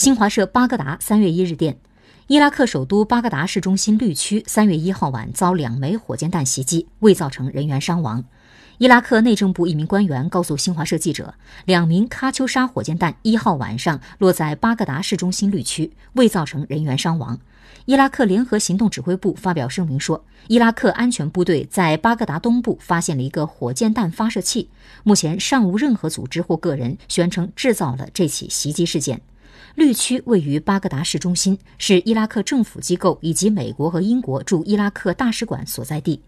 新华社巴格达三月一日电，伊拉克首都巴格达市中心绿区三月一号晚遭两枚火箭弹袭击，未造成人员伤亡。伊拉克内政部一名官员告诉新华社记者，两名喀秋莎火箭弹一号晚上落在巴格达市中心绿区，未造成人员伤亡。伊拉克联合行动指挥部发表声明说，伊拉克安全部队在巴格达东部发现了一个火箭弹发射器，目前尚无任何组织或个人宣称制造了这起袭击事件。绿区位于巴格达市中心，是伊拉克政府机构以及美国和英国驻伊拉克大使馆所在地。